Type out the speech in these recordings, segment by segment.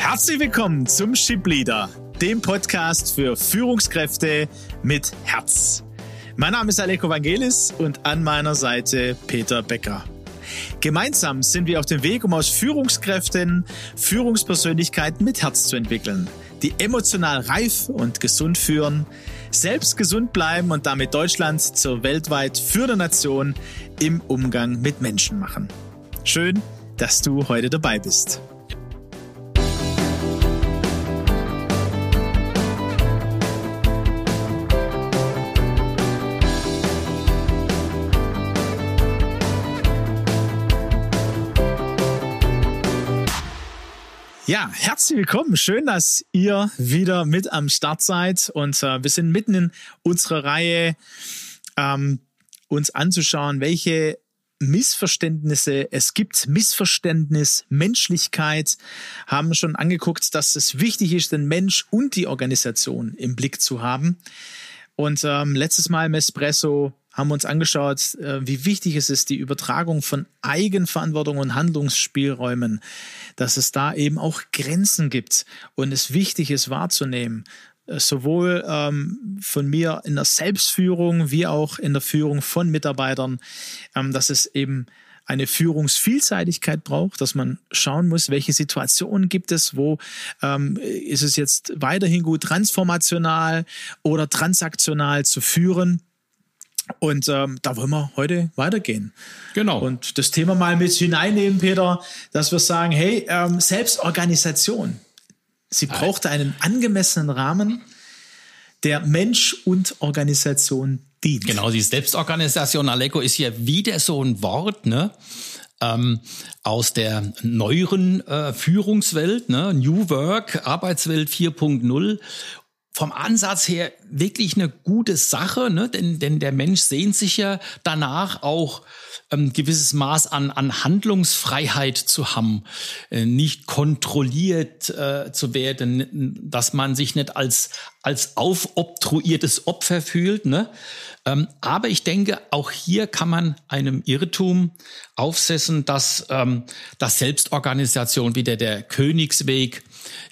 Herzlich willkommen zum Ship Leader, dem Podcast für Führungskräfte mit Herz. Mein Name ist Aleko Vangelis und an meiner Seite Peter Becker. Gemeinsam sind wir auf dem Weg, um aus Führungskräften Führungspersönlichkeiten mit Herz zu entwickeln, die emotional reif und gesund führen, selbst gesund bleiben und damit Deutschland zur weltweit führenden Nation im Umgang mit Menschen machen. Schön, dass du heute dabei bist. Ja, herzlich willkommen. Schön, dass ihr wieder mit am Start seid. Und äh, wir sind mitten in unserer Reihe, ähm, uns anzuschauen, welche Missverständnisse es gibt. Missverständnis, Menschlichkeit haben schon angeguckt, dass es wichtig ist, den Mensch und die Organisation im Blick zu haben. Und ähm, letztes Mal im Espresso haben wir uns angeschaut, äh, wie wichtig es ist, die Übertragung von Eigenverantwortung und Handlungsspielräumen, dass es da eben auch Grenzen gibt und es wichtig ist wahrzunehmen, äh, sowohl ähm, von mir in der Selbstführung wie auch in der Führung von Mitarbeitern, ähm, dass es eben eine Führungsvielseitigkeit braucht, dass man schauen muss, welche Situationen gibt es, wo ähm, ist es jetzt weiterhin gut transformational oder transaktional zu führen und ähm, da wollen wir heute weitergehen. Genau. Und das Thema mal mit hineinnehmen, Peter, dass wir sagen, hey, ähm, Selbstorganisation. Sie braucht einen angemessenen Rahmen, der Mensch und Organisation dient. Genau, die Selbstorganisation, Aleko, ist ja wieder so ein Wort, ne? Ähm, aus der neueren äh, Führungswelt, ne? New Work, Arbeitswelt 4.0 vom Ansatz her wirklich eine gute Sache, ne? denn, denn der Mensch sehnt sich ja danach auch ähm, gewisses Maß an, an Handlungsfreiheit zu haben, äh, nicht kontrolliert äh, zu werden, dass man sich nicht als, als aufobtruiertes Opfer fühlt. Ne? Ähm, aber ich denke, auch hier kann man einem Irrtum aufsetzen, dass, ähm, dass Selbstorganisation wieder der Königsweg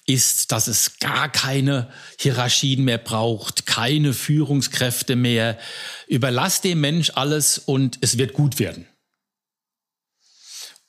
ist, dass es gar keine Hierarchien mehr braucht, keine Führungskräfte mehr. Überlass dem Mensch alles und es wird gut werden.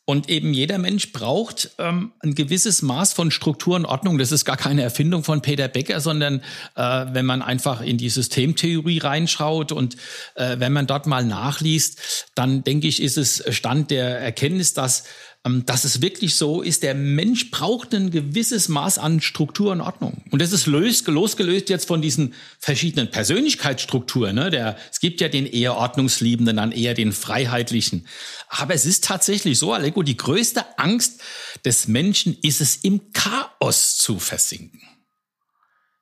Und eben jeder Mensch braucht ähm, ein gewisses Maß von Struktur und Ordnung. Das ist gar keine Erfindung von Peter Becker, sondern äh, wenn man einfach in die Systemtheorie reinschaut und äh, wenn man dort mal nachliest, dann denke ich, ist es Stand der Erkenntnis, dass dass es wirklich so ist, der Mensch braucht ein gewisses Maß an Struktur und Ordnung. Und das ist löst, losgelöst jetzt von diesen verschiedenen Persönlichkeitsstrukturen. Ne? Der, es gibt ja den eher ordnungsliebenden, dann eher den freiheitlichen. Aber es ist tatsächlich so, Aleko, die größte Angst des Menschen ist es, im Chaos zu versinken.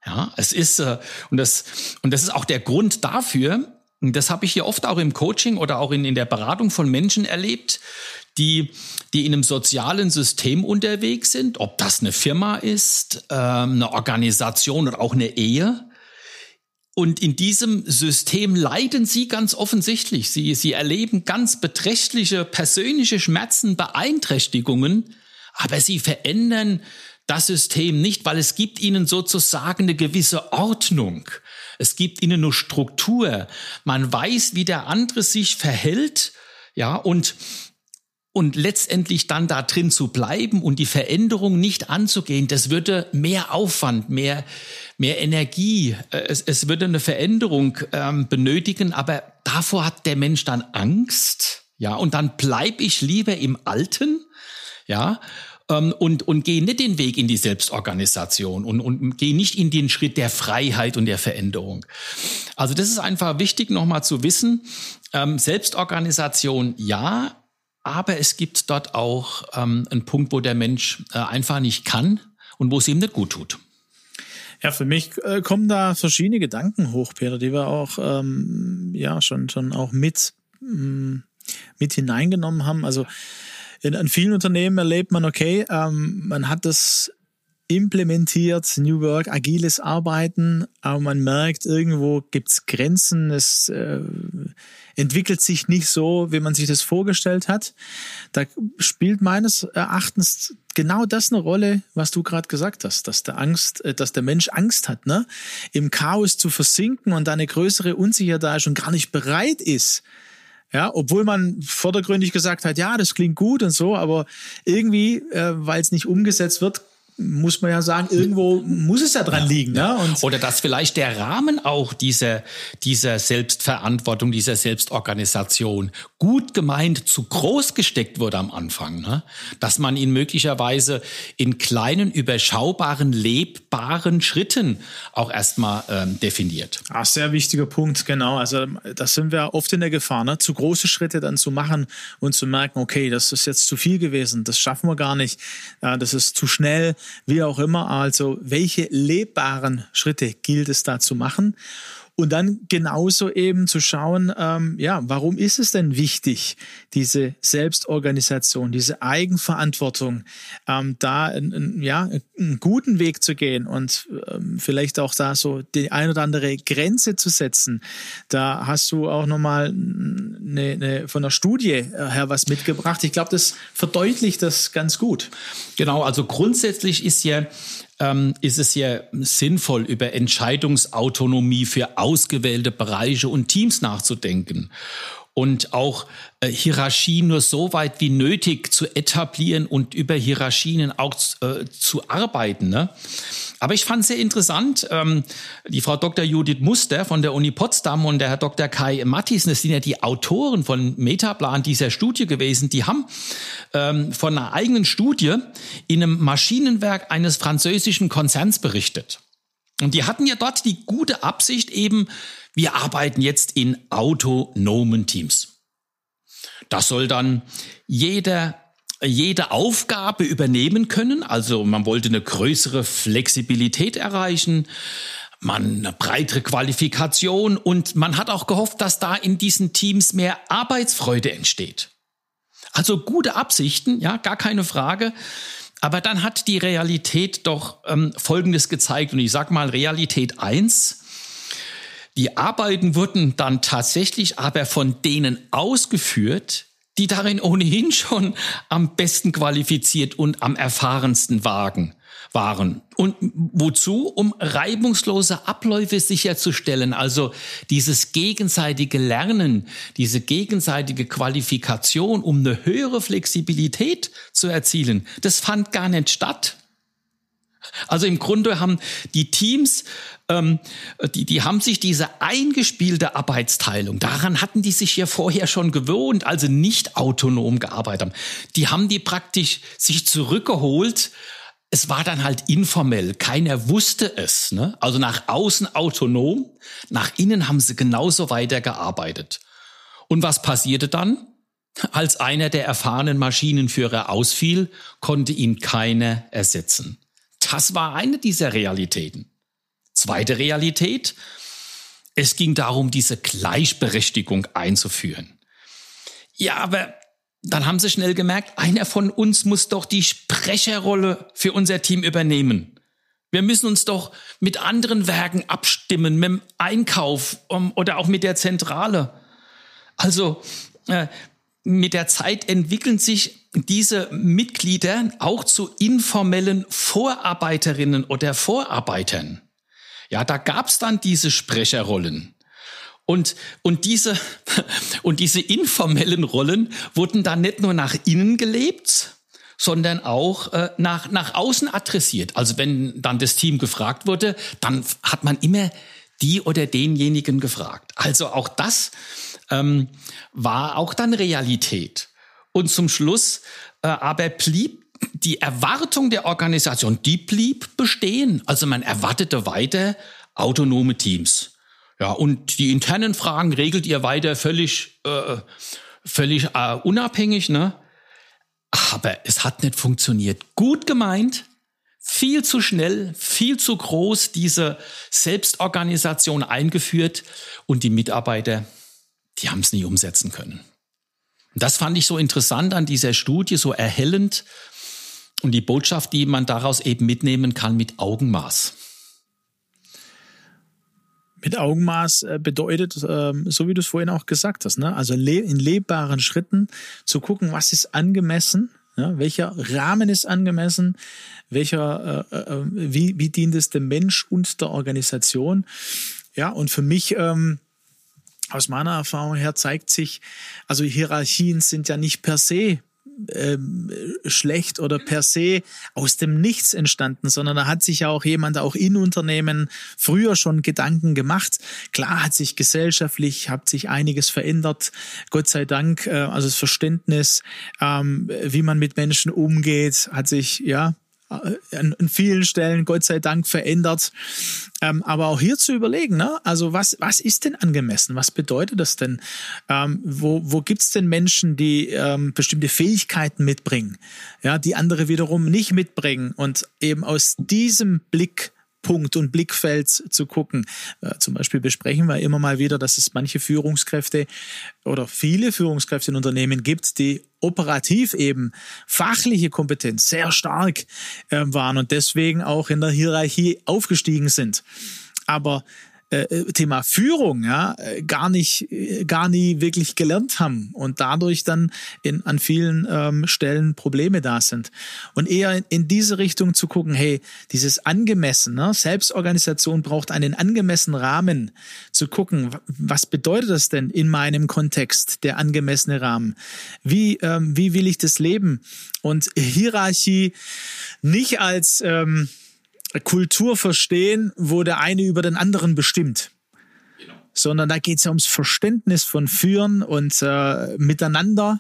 Ja, es ist, äh, und das, und das ist auch der Grund dafür, das habe ich hier oft auch im Coaching oder auch in, in der Beratung von Menschen erlebt, die, die in einem sozialen System unterwegs sind, ob das eine Firma ist, ähm, eine Organisation oder auch eine Ehe. Und in diesem System leiden sie ganz offensichtlich. Sie, sie erleben ganz beträchtliche persönliche Schmerzen, Beeinträchtigungen, aber sie verändern das System nicht, weil es gibt ihnen sozusagen eine gewisse Ordnung. Es gibt ihnen nur Struktur. Man weiß, wie der andere sich verhält, ja, und und letztendlich dann da drin zu bleiben und die Veränderung nicht anzugehen, das würde mehr Aufwand, mehr, mehr Energie, äh, es, es würde eine Veränderung ähm, benötigen, aber davor hat der Mensch dann Angst, ja, und dann bleib ich lieber im Alten, ja, ähm, und, und gehe nicht den Weg in die Selbstorganisation und, und gehe nicht in den Schritt der Freiheit und der Veränderung. Also das ist einfach wichtig nochmal zu wissen. Ähm, Selbstorganisation ja, aber es gibt dort auch ähm, einen Punkt, wo der Mensch äh, einfach nicht kann und wo es ihm nicht gut tut. Ja, für mich äh, kommen da verschiedene Gedanken hoch, Peter, die wir auch ähm, ja schon schon auch mit ähm, mit hineingenommen haben. Also in, in vielen Unternehmen erlebt man, okay, ähm, man hat das implementiert, New Work, agiles Arbeiten, aber man merkt, irgendwo gibt's Grenzen, es, äh, entwickelt sich nicht so, wie man sich das vorgestellt hat. Da spielt meines Erachtens genau das eine Rolle, was du gerade gesagt hast, dass der Angst, äh, dass der Mensch Angst hat, ne, im Chaos zu versinken und da eine größere Unsicherheit da ist und gar nicht bereit ist, ja, obwohl man vordergründig gesagt hat, ja, das klingt gut und so, aber irgendwie, äh, weil es nicht umgesetzt wird, muss man ja sagen, irgendwo muss es ja dran ja, liegen. Ja. Ne? Und Oder dass vielleicht der Rahmen auch dieser, dieser Selbstverantwortung, dieser Selbstorganisation gut gemeint zu groß gesteckt wurde am Anfang. Ne? Dass man ihn möglicherweise in kleinen, überschaubaren, lebbaren Schritten auch erstmal ähm, definiert. Ah, sehr wichtiger Punkt, genau. Also da sind wir oft in der Gefahr, ne? zu große Schritte dann zu machen und zu merken, okay, das ist jetzt zu viel gewesen, das schaffen wir gar nicht, das ist zu schnell wie auch immer. Also welche lebbaren Schritte gilt es da zu machen? Und dann genauso eben zu schauen, ähm, ja, warum ist es denn wichtig, diese Selbstorganisation, diese Eigenverantwortung, ähm, da einen, ja, einen guten Weg zu gehen und ähm, vielleicht auch da so die ein oder andere Grenze zu setzen. Da hast du auch nochmal eine, eine, von der Studie her was mitgebracht. Ich glaube, das verdeutlicht das ganz gut. Genau, also grundsätzlich ist ja ähm, ist es ja sinnvoll, über Entscheidungsautonomie für ausgewählte Bereiche und Teams nachzudenken und auch äh, Hierarchien nur so weit wie nötig zu etablieren und über Hierarchien auch äh, zu arbeiten. Ne? Aber ich fand sehr interessant, ähm, die Frau Dr. Judith Muster von der Uni Potsdam und der Herr Dr. Kai Mathiesen, das sind ja die Autoren von Metaplan dieser Studie gewesen, die haben ähm, von einer eigenen Studie in einem Maschinenwerk eines französischen Konzerns berichtet. Und die hatten ja dort die gute Absicht eben, wir arbeiten jetzt in autonomen Teams. Das soll dann jeder jede Aufgabe übernehmen können. Also man wollte eine größere Flexibilität erreichen, man eine breitere Qualifikation und man hat auch gehofft, dass da in diesen Teams mehr Arbeitsfreude entsteht. Also gute Absichten, ja, gar keine Frage. Aber dann hat die Realität doch ähm, Folgendes gezeigt. Und ich sag mal Realität eins: Die Arbeiten wurden dann tatsächlich aber von denen ausgeführt, die darin ohnehin schon am besten qualifiziert und am erfahrensten wagen waren. Und wozu? Um reibungslose Abläufe sicherzustellen. Also dieses gegenseitige Lernen, diese gegenseitige Qualifikation, um eine höhere Flexibilität zu erzielen, das fand gar nicht statt. Also im Grunde haben die Teams, ähm, die, die haben sich diese eingespielte Arbeitsteilung, daran hatten die sich ja vorher schon gewohnt, also nicht autonom gearbeitet haben. Die haben die praktisch sich zurückgeholt es war dann halt informell. Keiner wusste es. Ne? Also nach außen autonom, nach innen haben sie genauso weitergearbeitet. Und was passierte dann? Als einer der erfahrenen Maschinenführer ausfiel, konnte ihn keiner ersetzen. Das war eine dieser Realitäten. Zweite Realität. Es ging darum, diese Gleichberechtigung einzuführen. Ja, aber dann haben sie schnell gemerkt, einer von uns muss doch die Sprecherrolle für unser Team übernehmen. Wir müssen uns doch mit anderen Werken abstimmen, mit dem Einkauf um, oder auch mit der Zentrale. Also äh, mit der Zeit entwickeln sich diese Mitglieder auch zu informellen Vorarbeiterinnen oder Vorarbeitern. Ja, da gab's dann diese Sprecherrollen. Und, und, diese, und diese informellen Rollen wurden dann nicht nur nach innen gelebt, sondern auch äh, nach, nach außen adressiert. Also wenn dann das Team gefragt wurde, dann hat man immer die oder denjenigen gefragt. Also auch das ähm, war auch dann Realität. Und zum Schluss äh, aber blieb die Erwartung der Organisation, die blieb bestehen. Also man erwartete weiter autonome Teams. Ja, und die internen Fragen regelt ihr weiter völlig, äh, völlig äh, unabhängig, ne? Aber es hat nicht funktioniert. Gut gemeint, viel zu schnell, viel zu groß diese Selbstorganisation eingeführt und die Mitarbeiter, die haben es nie umsetzen können. Das fand ich so interessant an dieser Studie, so erhellend und die Botschaft, die man daraus eben mitnehmen kann mit Augenmaß. mit Augenmaß äh, bedeutet, ähm, so wie du es vorhin auch gesagt hast, ne? also in lebbaren Schritten zu gucken, was ist angemessen, welcher Rahmen ist angemessen, welcher, äh, äh, wie, wie dient es dem Mensch und der Organisation. Ja, und für mich ähm, aus meiner Erfahrung her zeigt sich, also Hierarchien sind ja nicht per se ähm, schlecht oder per se aus dem Nichts entstanden, sondern da hat sich ja auch jemand auch in Unternehmen früher schon Gedanken gemacht. Klar hat sich gesellschaftlich, hat sich einiges verändert, Gott sei Dank. Äh, also das Verständnis, ähm, wie man mit Menschen umgeht, hat sich ja an, an vielen Stellen, Gott sei Dank, verändert. Ähm, aber auch hier zu überlegen, ne? also was, was ist denn angemessen? Was bedeutet das denn? Ähm, wo wo gibt's denn Menschen, die ähm, bestimmte Fähigkeiten mitbringen, ja, die andere wiederum nicht mitbringen? Und eben aus diesem Blick Punkt und Blickfeld zu gucken. Äh, zum Beispiel besprechen wir immer mal wieder, dass es manche Führungskräfte oder viele Führungskräfte in Unternehmen gibt, die operativ eben fachliche Kompetenz sehr stark äh, waren und deswegen auch in der Hierarchie aufgestiegen sind. Aber äh, äh, Thema Führung ja äh, gar nicht gar nie wirklich gelernt haben und dadurch dann in an vielen ähm, Stellen Probleme da sind und eher in, in diese Richtung zu gucken hey dieses angemessen ne? Selbstorganisation braucht einen angemessenen Rahmen zu gucken was bedeutet das denn in meinem Kontext der angemessene Rahmen wie ähm, wie will ich das leben und Hierarchie nicht als ähm, Kultur verstehen, wo der eine über den anderen bestimmt. Genau. Sondern da geht es ja ums Verständnis von Führen und äh, miteinander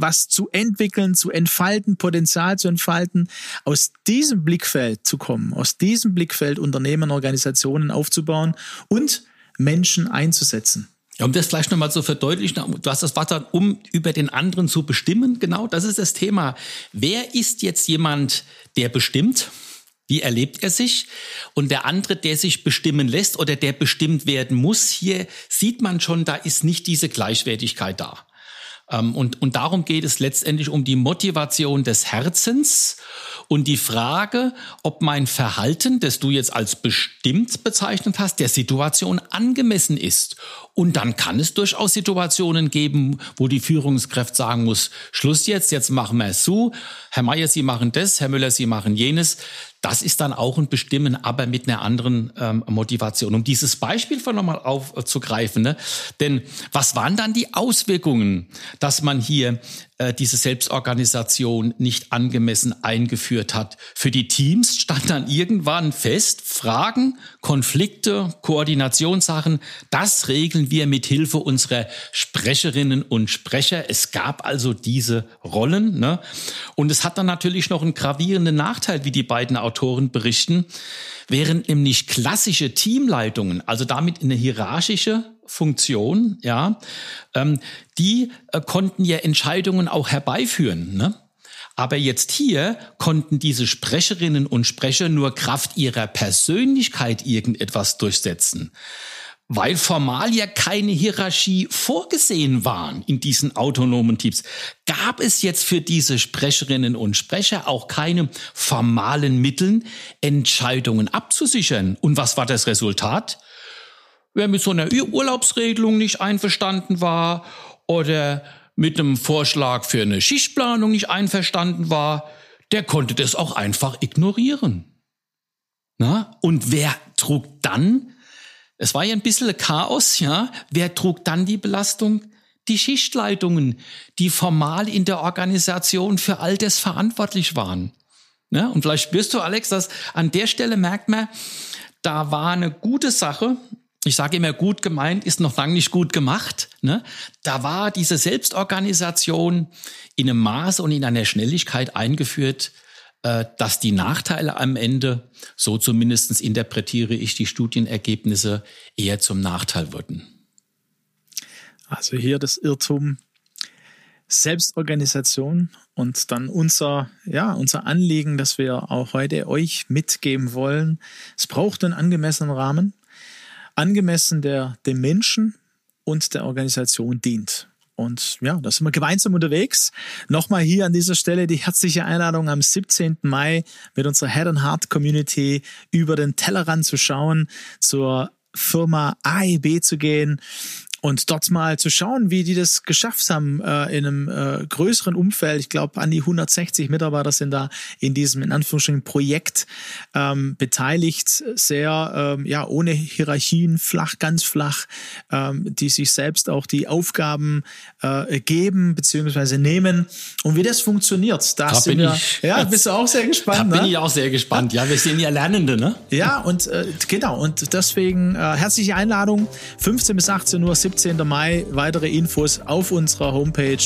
was zu entwickeln, zu entfalten, Potenzial zu entfalten, aus diesem Blickfeld zu kommen, aus diesem Blickfeld Unternehmen, Organisationen aufzubauen und Menschen einzusetzen. Ja, um das vielleicht nochmal zu verdeutlichen, du hast das Wort um über den anderen zu bestimmen, genau, das ist das Thema. Wer ist jetzt jemand, der bestimmt? Wie erlebt er sich? Und der andere, der sich bestimmen lässt oder der bestimmt werden muss, hier sieht man schon, da ist nicht diese Gleichwertigkeit da. Ähm, und, und darum geht es letztendlich um die Motivation des Herzens und die Frage, ob mein Verhalten, das du jetzt als bestimmt bezeichnet hast, der Situation angemessen ist. Und dann kann es durchaus Situationen geben, wo die Führungskraft sagen muss, Schluss jetzt, jetzt machen wir es zu. Herr Meier, Sie machen das, Herr Müller, Sie machen jenes. Das ist dann auch ein Bestimmen, aber mit einer anderen ähm, Motivation. Um dieses Beispiel von nochmal aufzugreifen, ne? denn was waren dann die Auswirkungen, dass man hier äh, diese Selbstorganisation nicht angemessen eingeführt hat? Für die Teams stand dann irgendwann fest, Fragen, Konflikte, Koordinationssachen, das regeln wir mit Hilfe unserer Sprecherinnen und Sprecher. Es gab also diese Rollen. Ne? Und es hat dann natürlich noch einen gravierenden Nachteil, wie die beiden Autoren berichten, während nämlich klassische Teamleitungen, also damit eine hierarchische Funktion, ja, ähm, die äh, konnten ja Entscheidungen auch herbeiführen. Ne? Aber jetzt hier konnten diese Sprecherinnen und Sprecher nur Kraft ihrer Persönlichkeit irgendetwas durchsetzen weil formal ja keine Hierarchie vorgesehen waren in diesen autonomen Teams, gab es jetzt für diese Sprecherinnen und Sprecher auch keine formalen Mitteln, Entscheidungen abzusichern. Und was war das Resultat? Wer mit so einer Urlaubsregelung nicht einverstanden war oder mit einem Vorschlag für eine Schichtplanung nicht einverstanden war, der konnte das auch einfach ignorieren. Na? Und wer trug dann es war ja ein bisschen Chaos, ja. Wer trug dann die Belastung? Die Schichtleitungen, die formal in der Organisation für all das verantwortlich waren. Ja, und vielleicht spürst du, Alex, dass an der Stelle merkt man, da war eine gute Sache. Ich sage immer, gut gemeint ist noch lange nicht gut gemacht. Ne? Da war diese Selbstorganisation in einem Maß und in einer Schnelligkeit eingeführt, äh, dass die Nachteile am Ende, so zumindest interpretiere ich die Studienergebnisse, eher zum Nachteil wurden. Also hier das Irrtum Selbstorganisation und dann unser, ja, unser Anliegen, das wir auch heute euch mitgeben wollen. Es braucht einen angemessenen Rahmen, angemessen der dem Menschen und der Organisation dient. Und ja, da sind wir gemeinsam unterwegs. Nochmal hier an dieser Stelle die herzliche Einladung am 17. Mai mit unserer Head and Heart Community über den Tellerrand zu schauen zur Firma AEB zu gehen und dort mal zu schauen, wie die das geschafft haben äh, in einem äh, größeren Umfeld. Ich glaube, an die 160 Mitarbeiter sind da in diesem in Anführungsstrichen Projekt ähm, beteiligt, sehr ähm, ja ohne Hierarchien, flach, ganz flach, ähm, die sich selbst auch die Aufgaben äh, geben beziehungsweise nehmen und wie das funktioniert. Da, da sind wir, ich, ja, bist du auch sehr gespannt. Da ne? bin ich auch sehr gespannt. Ja, wir sind ja Lernende, ne? Ja und äh, genau und deswegen äh, herzliche Einladung 15 bis 18 Uhr 17. Mai. Weitere Infos auf unserer Homepage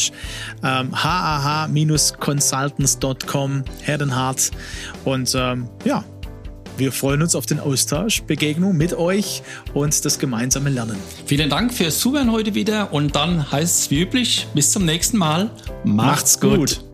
ähm, hah-consultants.com, Herdenhardt. Und ähm, ja, wir freuen uns auf den Austausch, Begegnung mit euch und das gemeinsame Lernen. Vielen Dank fürs Zuhören heute wieder und dann heißt es wie üblich, bis zum nächsten Mal. Macht's, Macht's gut. gut.